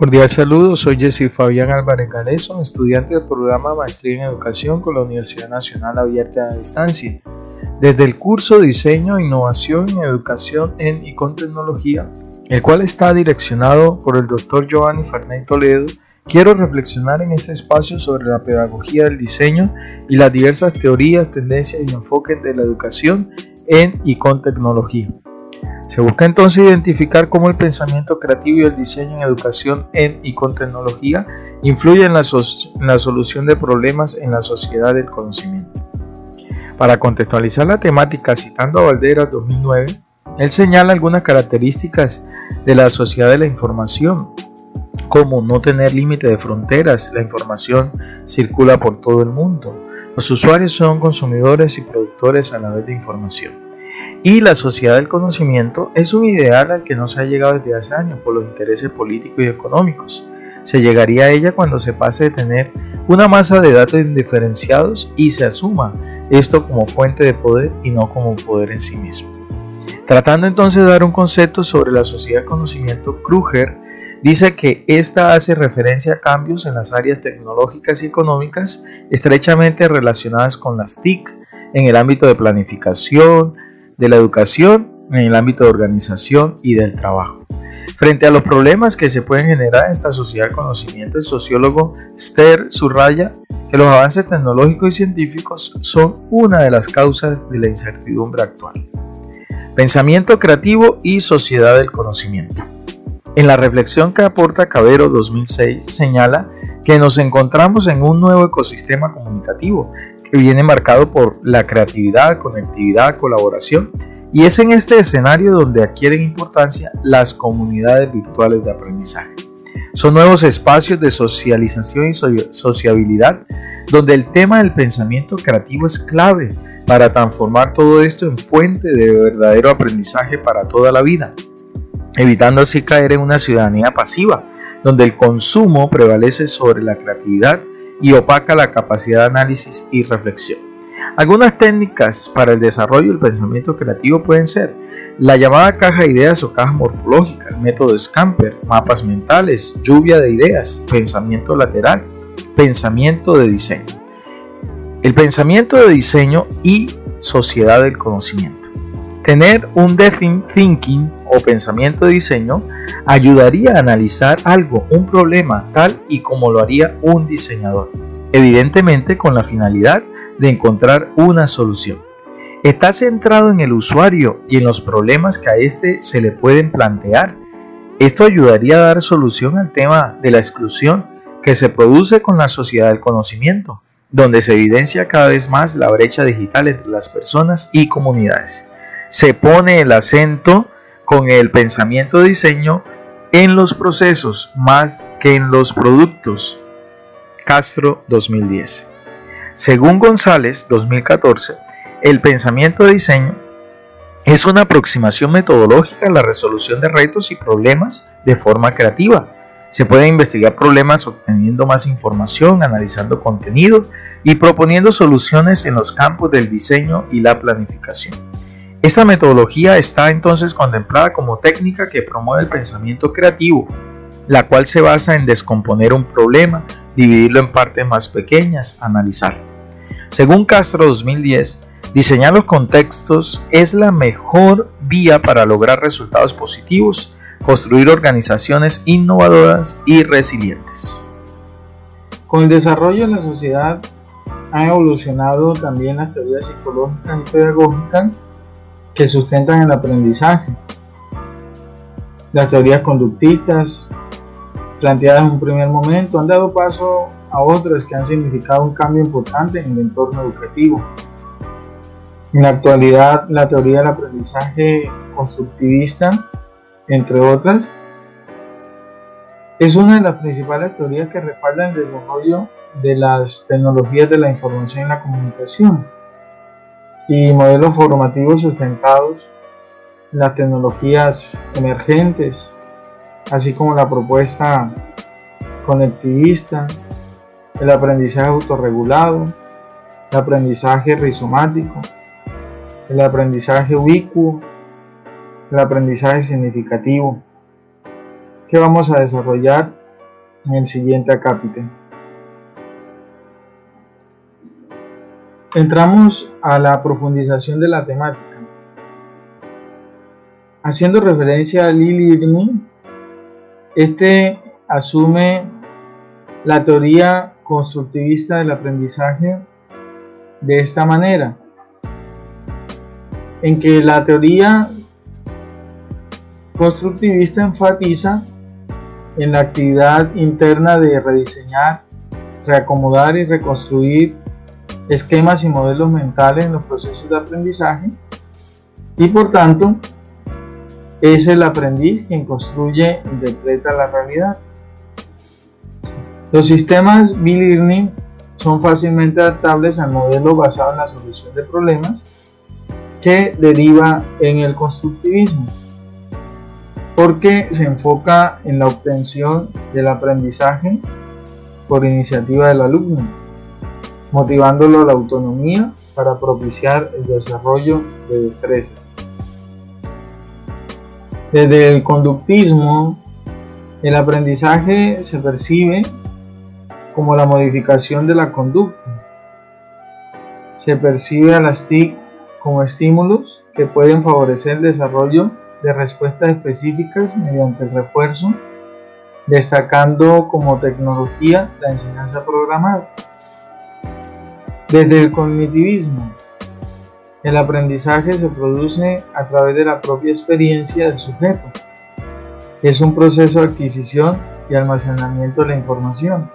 Cordial saludo, soy Jesse Fabián Álvarez Galeso, estudiante del programa Maestría en Educación con la Universidad Nacional Abierta a Distancia. Desde el curso Diseño Innovación en Educación en y con Tecnología, el cual está direccionado por el Dr. Giovanni Fernández Toledo, quiero reflexionar en este espacio sobre la pedagogía del diseño y las diversas teorías, tendencias y enfoques de la educación en y con tecnología. Se busca entonces identificar cómo el pensamiento creativo y el diseño en educación en y con tecnología influyen en la, solución de problemas en la sociedad del conocimiento. Para contextualizar la temática citando a Valderas 2009, él señala algunas características de la sociedad de la información, como no tener límite de fronteras, la información circula por todo el mundo, los usuarios son consumidores y productores a la vez de información y la sociedad del conocimiento es un ideal al que no se ha llegado desde hace años por los intereses políticos y económicos. Se llegaría a ella cuando se pase de tener una masa de datos indiferenciados y se asuma esto como fuente de poder y no como poder en sí mismo. Tratando entonces de dar un concepto sobre la sociedad del conocimiento, Kruger dice que esta hace referencia a cambios en las áreas tecnológicas y económicas estrechamente relacionadas con las TIC en el ámbito de planificación, de la educación en el ámbito de organización y del trabajo. Frente a los problemas que se pueden generar en esta sociedad de conocimiento, el sociólogo Ster subraya que los avances tecnológicos y científicos son una de las causas de la incertidumbre actual. Pensamiento creativo y sociedad del conocimiento. En la reflexión que aporta Cabero 2006 señala que nos encontramos en un nuevo ecosistema comunicativo viene marcado por la creatividad, conectividad, colaboración y es en este escenario donde adquieren importancia las comunidades virtuales de aprendizaje. Son nuevos espacios de socialización y sociabilidad donde el tema del pensamiento creativo es clave para transformar todo esto en fuente de verdadero aprendizaje para toda la vida, evitando así caer en una ciudadanía pasiva, donde el consumo prevalece sobre la creatividad y opaca la capacidad de análisis y reflexión. Algunas técnicas para el desarrollo del pensamiento creativo pueden ser la llamada caja de ideas o caja morfológica, el método Scamper, mapas mentales, lluvia de ideas, pensamiento lateral, pensamiento de diseño. El pensamiento de diseño y sociedad del conocimiento. Tener un design thinking o pensamiento de diseño ayudaría a analizar algo, un problema, tal y como lo haría un diseñador, evidentemente con la finalidad de encontrar una solución. Está centrado en el usuario y en los problemas que a éste se le pueden plantear. Esto ayudaría a dar solución al tema de la exclusión que se produce con la sociedad del conocimiento, donde se evidencia cada vez más la brecha digital entre las personas y comunidades. Se pone el acento con el pensamiento de diseño en los procesos más que en los productos. Castro 2010. Según González 2014, el pensamiento de diseño es una aproximación metodológica a la resolución de retos y problemas de forma creativa. Se pueden investigar problemas obteniendo más información, analizando contenido y proponiendo soluciones en los campos del diseño y la planificación. Esta metodología está entonces contemplada como técnica que promueve el pensamiento creativo, la cual se basa en descomponer un problema, dividirlo en partes más pequeñas, analizarlo. Según Castro 2010, diseñar los contextos es la mejor vía para lograr resultados positivos, construir organizaciones innovadoras y resilientes. Con el desarrollo de la sociedad han evolucionado también las teorías psicológicas y pedagógicas que sustentan el aprendizaje. Las teorías conductistas planteadas en un primer momento han dado paso a otras que han significado un cambio importante en el entorno educativo. En la actualidad, la teoría del aprendizaje constructivista, entre otras, es una de las principales teorías que respaldan el desarrollo de las tecnologías de la información y la comunicación y modelos formativos sustentados en las tecnologías emergentes, así como la propuesta conectivista, el aprendizaje autorregulado, el aprendizaje rizomático, el aprendizaje ubicuo, el aprendizaje significativo, que vamos a desarrollar en el siguiente acápite. Entramos a la profundización de la temática. Haciendo referencia a Lili Irving, este asume la teoría constructivista del aprendizaje de esta manera, en que la teoría constructivista enfatiza en la actividad interna de rediseñar, reacomodar y reconstruir esquemas y modelos mentales en los procesos de aprendizaje y por tanto es el aprendiz quien construye y interpreta la realidad. Los sistemas B-Learning son fácilmente adaptables al modelo basado en la solución de problemas que deriva en el constructivismo, porque se enfoca en la obtención del aprendizaje por iniciativa del alumno, motivándolo a la autonomía para propiciar el desarrollo de destrezas. Desde el conductismo, el aprendizaje se percibe como la modificación de la conducta. Se percibe a las TIC como estímulos que pueden favorecer el desarrollo de respuestas específicas mediante el refuerzo, destacando como tecnología la enseñanza programada. Desde el cognitivismo, el aprendizaje se produce a través de la propia experiencia del sujeto. Es un proceso de adquisición y almacenamiento de la información.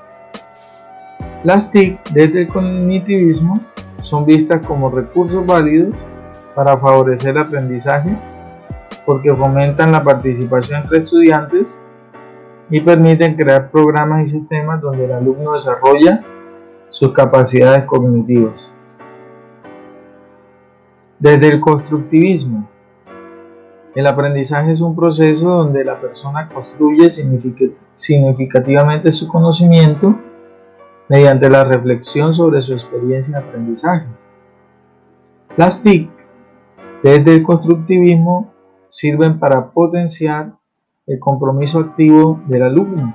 Las TIC desde el cognitivismo son vistas como recursos válidos para favorecer el aprendizaje porque fomentan la participación entre estudiantes y permiten crear programas y sistemas donde el alumno desarrolla sus capacidades cognitivas. Desde el constructivismo, el aprendizaje es un proceso donde la persona construye significativamente su conocimiento mediante la reflexión sobre su experiencia de aprendizaje. Las TIC, desde el constructivismo, sirven para potenciar el compromiso activo del alumno,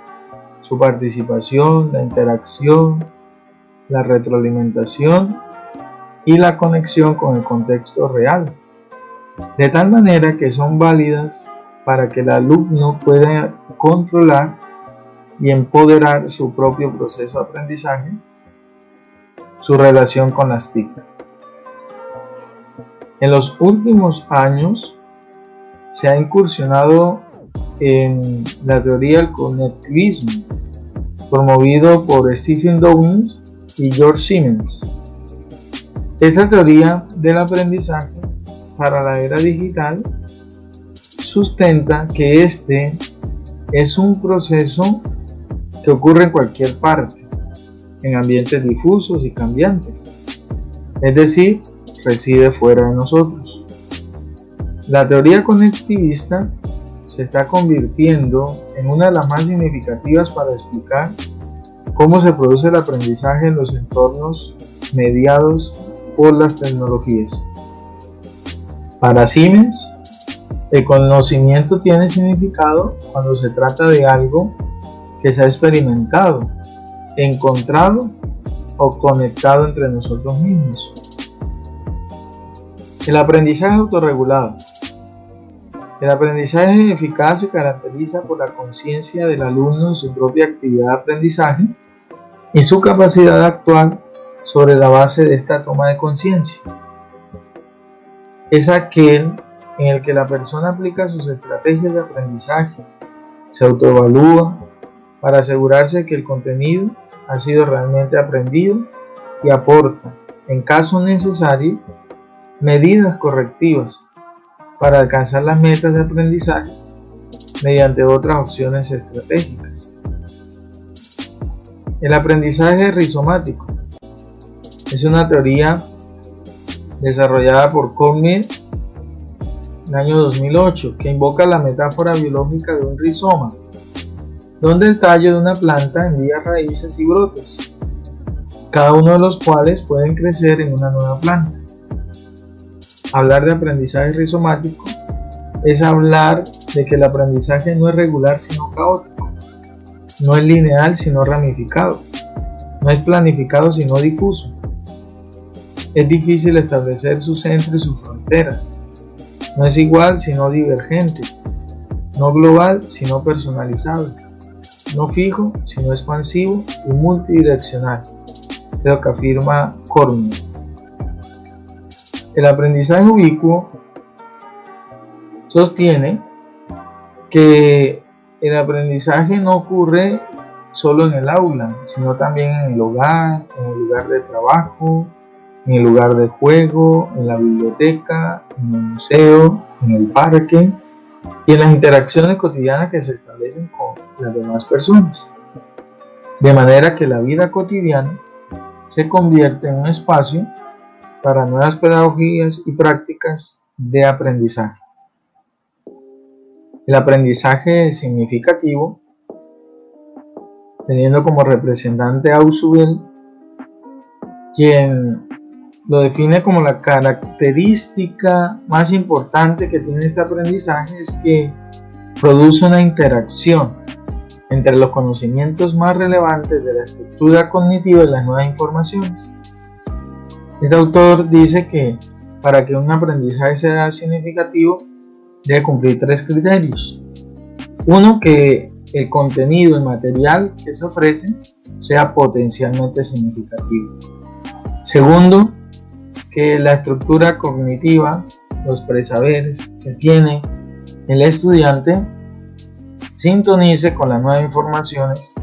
su participación, la interacción, la retroalimentación y la conexión con el contexto real, de tal manera que son válidas para que el alumno pueda controlar y empoderar su propio proceso de aprendizaje, su relación con las TIC. En los últimos años se ha incursionado en la teoría del conectivismo, promovido por Stephen Downes y George Siemens. Esta teoría del aprendizaje para la era digital sustenta que este es un proceso que ocurre en cualquier parte, en ambientes difusos y cambiantes, es decir, reside fuera de nosotros. La teoría conectivista se está convirtiendo en una de las más significativas para explicar cómo se produce el aprendizaje en los entornos mediados por las tecnologías. Para Siemens, el conocimiento tiene significado cuando se trata de algo que se ha experimentado, encontrado o conectado entre nosotros mismos. El aprendizaje autorregulado. El aprendizaje eficaz se caracteriza por la conciencia del alumno en su propia actividad de aprendizaje y su capacidad de actuar sobre la base de esta toma de conciencia. Es aquel en el que la persona aplica sus estrategias de aprendizaje, se autoevalúa para asegurarse que el contenido ha sido realmente aprendido y aporta, en caso necesario, medidas correctivas para alcanzar las metas de aprendizaje mediante otras opciones estratégicas. El aprendizaje rizomático es una teoría desarrollada por Cognier en el año 2008 que invoca la metáfora biológica de un rizoma, donde el tallo de una planta envía raíces y brotes, cada uno de los cuales pueden crecer en una nueva planta. Hablar de aprendizaje rizomático es hablar de que el aprendizaje no es regular sino caótico, no es lineal sino ramificado, no es planificado sino difuso. Es difícil establecer su centro y sus fronteras. No es igual sino divergente, no global sino personalizado, no fijo sino expansivo y multidireccional, de lo que afirma Cormier. El aprendizaje ubicuo sostiene que el aprendizaje no ocurre solo en el aula, sino también en el hogar, en el lugar de trabajo, en el lugar de juego, en la biblioteca, en el museo, en el parque y en las interacciones cotidianas que se establecen con las demás personas. De manera que la vida cotidiana se convierte en un espacio para nuevas pedagogías y prácticas de aprendizaje. El aprendizaje significativo, teniendo como representante a Ausubel, quien lo define como la característica más importante que tiene este aprendizaje es que produce una interacción entre los conocimientos más relevantes de la estructura cognitiva y las nuevas informaciones. Este autor dice que para que un aprendizaje sea significativo debe cumplir tres criterios. Uno, que el contenido, el material que se ofrece sea potencialmente significativo. Segundo, que la estructura cognitiva, los presaberes que tiene el estudiante, sintonice con las nuevas informaciones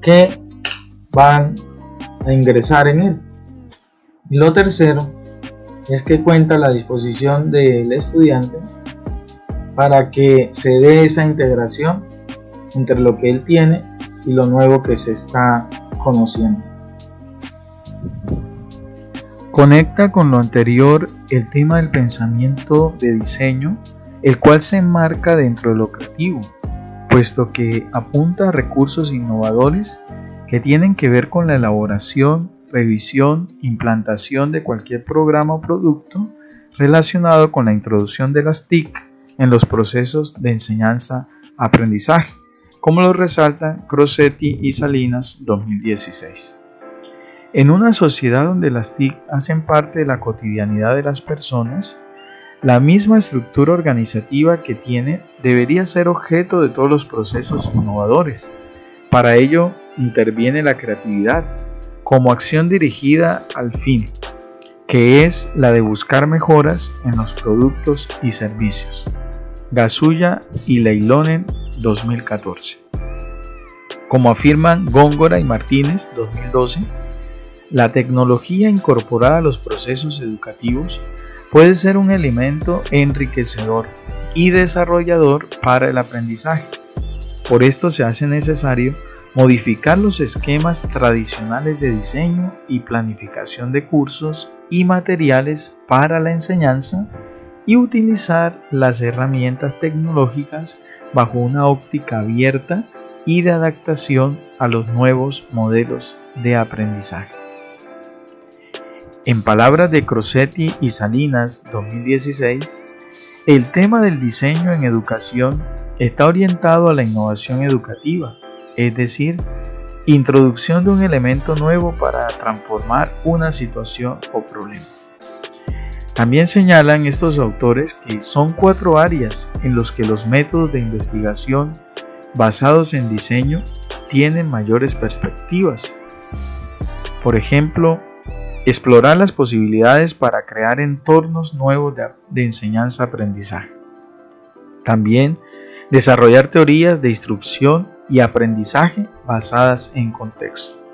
que van a ingresar en él. Y lo tercero es que cuenta la disposición del estudiante para que se dé esa integración entre lo que él tiene y lo nuevo que se está conociendo. Conecta con lo anterior el tema del pensamiento de diseño, el cual se enmarca dentro de lo creativo, puesto que apunta a recursos innovadores que tienen que ver con la elaboración, revisión, implantación de cualquier programa o producto relacionado con la introducción de las TIC en los procesos de enseñanza-aprendizaje, como lo resaltan Crossetti y Salinas 2016. En una sociedad donde las TIC hacen parte de la cotidianidad de las personas, la misma estructura organizativa que tiene debería ser objeto de todos los procesos innovadores. Para ello interviene la creatividad como acción dirigida al fin, que es la de buscar mejoras en los productos y servicios. Gasulla y Leilonen 2014. Como afirman Góngora y Martínez 2012, la tecnología incorporada a los procesos educativos puede ser un elemento enriquecedor y desarrollador para el aprendizaje. Por esto se hace necesario modificar los esquemas tradicionales de diseño y planificación de cursos y materiales para la enseñanza y utilizar las herramientas tecnológicas bajo una óptica abierta y de adaptación a los nuevos modelos de aprendizaje. En palabras de Crossetti y Salinas 2016, el tema del diseño en educación está orientado a la innovación educativa, es decir, introducción de un elemento nuevo para transformar una situación o problema. También señalan estos autores que son cuatro áreas en los que los métodos de investigación basados en diseño tienen mayores perspectivas. Por ejemplo, explorar las posibilidades para crear entornos nuevos de, enseñanza-aprendizaje. También desarrollar teorías de instrucción y aprendizaje basadas en contexto.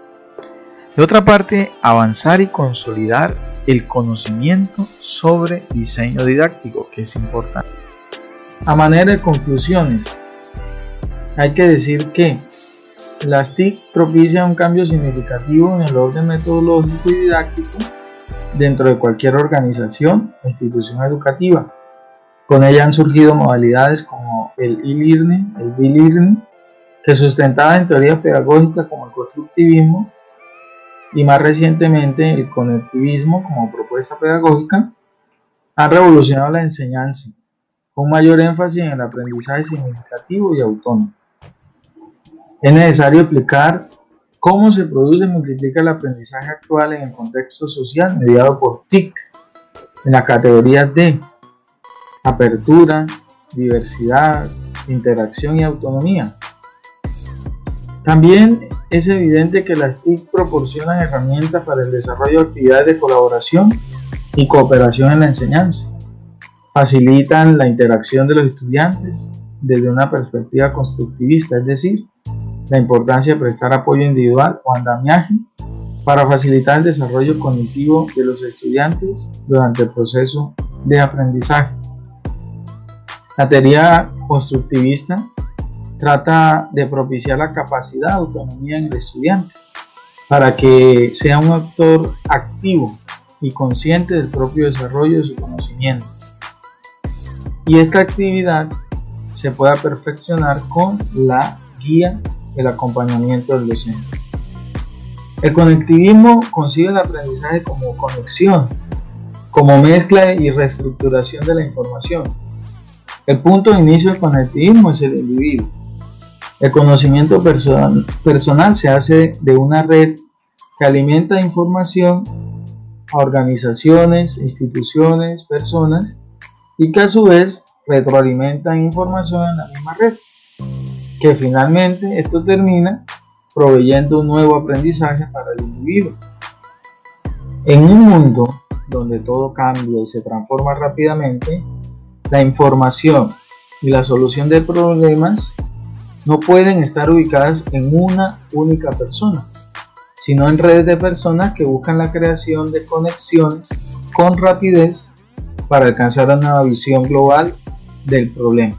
De otra parte, avanzar y consolidar el conocimiento sobre diseño didáctico, que es importante. A manera de conclusiones, hay que decir que las TIC propician un cambio significativo en el orden metodológico y didáctico dentro de cualquier organización o institución educativa. Con ella han surgido modalidades como el e-learning, el b-learning, que sustentaba en teoría pedagógica como el constructivismo y más recientemente el conectivismo como propuesta pedagógica, han revolucionado la enseñanza, con mayor énfasis en el aprendizaje significativo y autónomo. Es necesario explicar cómo se produce y multiplica el aprendizaje actual en el contexto social mediado por TIC en las categorías de apertura, diversidad, interacción y autonomía. También es evidente que las TIC proporcionan herramientas para el desarrollo de actividades de colaboración y cooperación en la enseñanza. Facilitan la interacción de los estudiantes desde una perspectiva constructivista, es decir, la importancia de prestar apoyo individual o andamiaje para facilitar el desarrollo cognitivo de los estudiantes durante el proceso de aprendizaje. La teoría constructivista trata de propiciar la capacidad de autonomía en el estudiante para que sea un actor activo y consciente del propio desarrollo de su conocimiento. Y esta actividad se pueda perfeccionar con la guía, el acompañamiento del docente. El conectivismo concibe el aprendizaje como conexión, como mezcla y reestructuración de la información. El punto de inicio del conectivismo es el individuo. El conocimiento personal, se hace de una red que alimenta información a organizaciones, instituciones, personas y que a su vez retroalimentan información en la misma red, que finalmente esto termina proveyendo un nuevo aprendizaje para el individuo. En un mundo donde todo cambia y se transforma rápidamente, la información y la solución de problemas no pueden estar ubicadas en una única persona, sino en redes de personas que buscan la creación de conexiones con rapidez para alcanzar una visión global del problema.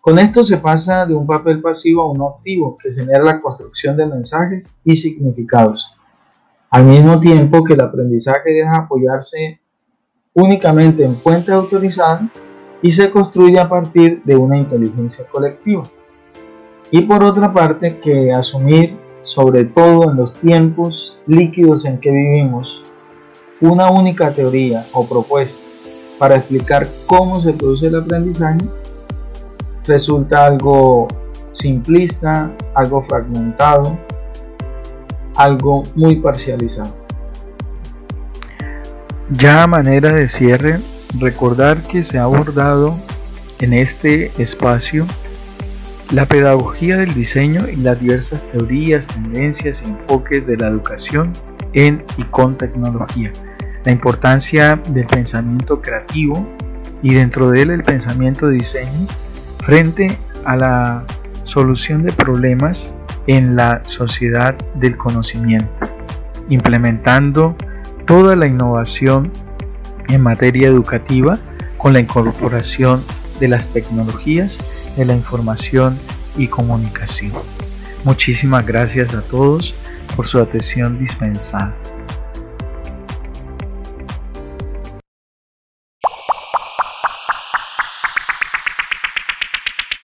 Con esto se pasa de un papel pasivo a uno activo que genera la construcción de mensajes y significados, al mismo tiempo que el aprendizaje deja apoyarse únicamente en fuentes autorizadas y se construye a partir de una inteligencia colectiva. Y por otra parte, que asumir, sobre todo en los tiempos líquidos en que vivimos, una única teoría o propuesta para explicar cómo se produce el aprendizaje resulta algo simplista, algo fragmentado, algo muy parcializado. Ya a manera de cierre, recordar que se ha abordado en este espacio la pedagogía del diseño y las diversas teorías, tendencias y enfoques de la educación en y con tecnología. La importancia del pensamiento creativo y dentro de él el pensamiento de diseño frente a la solución de problemas en la sociedad del conocimiento, implementando toda la innovación en materia educativa con la incorporación de las tecnologías de la información y comunicación. Muchísimas gracias a todos por su atención dispensada.